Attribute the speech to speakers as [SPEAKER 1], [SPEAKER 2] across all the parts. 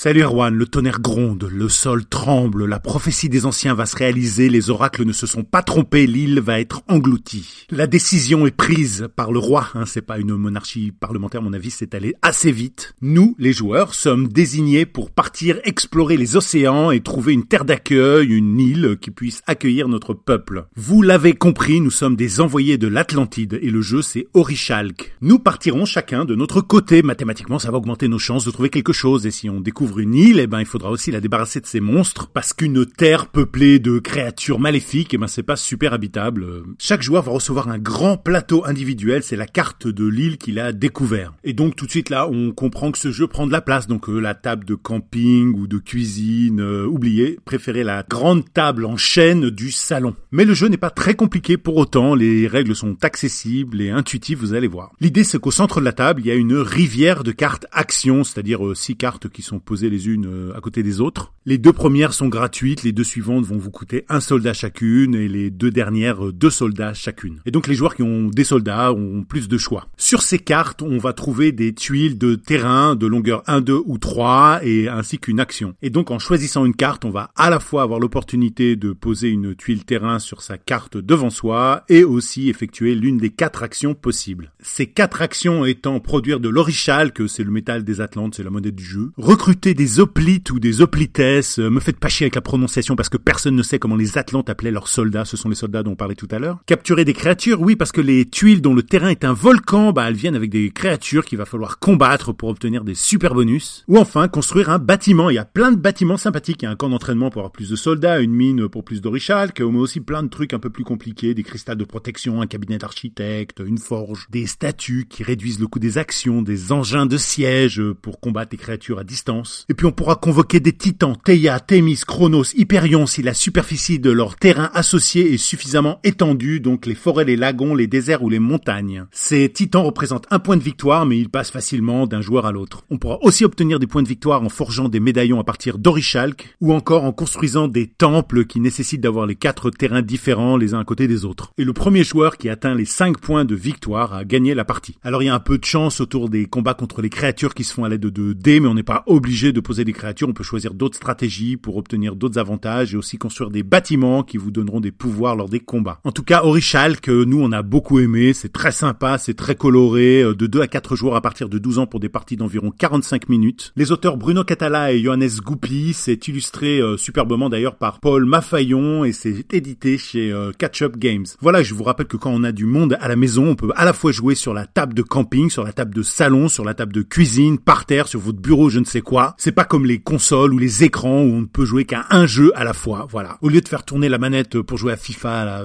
[SPEAKER 1] Salut Erwan, le tonnerre gronde, le sol tremble, la prophétie des anciens va se réaliser, les oracles ne se sont pas trompés, l'île va être engloutie. La décision est prise par le roi, hein, c'est pas une monarchie parlementaire, à mon avis, c'est allé assez vite. Nous, les joueurs, sommes désignés pour partir explorer les océans et trouver une terre d'accueil, une île qui puisse accueillir notre peuple. Vous l'avez compris, nous sommes des envoyés de l'Atlantide et le jeu c'est Orichalk. Nous partirons chacun de notre côté, mathématiquement ça va augmenter nos chances de trouver quelque chose et si on découvre une île, eh ben il faudra aussi la débarrasser de ces monstres parce qu'une terre peuplée de créatures maléfiques, eh ben c'est pas super habitable. Chaque joueur va recevoir un grand plateau individuel, c'est la carte de l'île qu'il a découvert. Et donc tout de suite là, on comprend que ce jeu prend de la place. Donc euh, la table de camping ou de cuisine, euh, oubliez, préférez la grande table en chaîne du salon. Mais le jeu n'est pas très compliqué pour autant, les règles sont accessibles et intuitives, vous allez voir. L'idée c'est qu'au centre de la table, il y a une rivière de cartes actions, c'est-à-dire euh, cartes qui sont posées les unes euh, à côté des autres. Les deux premières sont gratuites, les deux suivantes vont vous coûter un soldat chacune et les deux dernières euh, deux soldats chacune. Et donc les joueurs qui ont des soldats ont plus de choix. Sur ces cartes, on va trouver des tuiles de terrain de longueur 1, 2 ou 3 et ainsi qu'une action. Et donc en choisissant une carte, on va à la fois avoir l'opportunité de poser une tuile terrain sur sa carte devant soi et aussi effectuer l'une des quatre actions possibles. Ces quatre actions étant produire de l'orichal, que c'est le métal des Atlantes, c'est la monnaie du jeu, recruter des hoplites ou des hoplites, euh, me faites pas chier avec la prononciation parce que personne ne sait comment les Atlantes appelaient leurs soldats, ce sont les soldats dont on parlait tout à l'heure. Capturer des créatures, oui, parce que les tuiles dont le terrain est un volcan, bah elles viennent avec des créatures qu'il va falloir combattre pour obtenir des super bonus. Ou enfin, construire un bâtiment, il y a plein de bâtiments sympathiques, il y a un camp d'entraînement pour avoir plus de soldats, une mine pour plus d'orichalques, mais aussi plein de trucs un peu plus compliqués, des cristals de protection, un cabinet d'architecte, une forge, des statues qui réduisent le coût des actions, des engins de siège pour combattre les créatures à distance, et puis on pourra convoquer des titans, Theia, Thémis, Chronos, Hyperion si la superficie de leur terrain associé est suffisamment étendue, donc les forêts, les lagons, les déserts ou les montagnes. Ces titans représentent un point de victoire, mais ils passent facilement d'un joueur à l'autre. On pourra aussi obtenir des points de victoire en forgeant des médaillons à partir d'Orichalk, ou encore en construisant des temples qui nécessitent d'avoir les quatre terrains différents les uns à côté des autres. Et le premier joueur qui atteint les 5 points de victoire a gagné la partie. Alors il y a un peu de chance autour des combats contre les créatures qui se font à l'aide de dés, mais on n'est pas obligé de poser des créatures, on peut choisir d'autres stratégies pour obtenir d'autres avantages et aussi construire des bâtiments qui vous donneront des pouvoirs lors des combats. En tout cas, Orichal, que nous on a beaucoup aimé, c'est très sympa, c'est très coloré, euh, de 2 à 4 joueurs à partir de 12 ans pour des parties d'environ 45 minutes. Les auteurs Bruno Catala et Johannes Goupli, c'est illustré euh, superbement d'ailleurs par Paul Mafaillon et c'est édité chez euh, Catch Up Games. Voilà, je vous rappelle que quand on a du monde à la maison, on peut à la fois jouer sur la table de camping, sur la table de salon, sur la table de cuisine, par terre, sur votre bureau, je ne sais quoi. C'est pas comme les consoles ou les écrans où on ne peut jouer qu'à un jeu à la fois. Voilà. Au lieu de faire tourner la manette pour jouer à FIFA, là,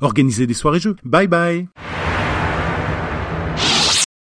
[SPEAKER 1] organiser des soirées jeux. Bye bye.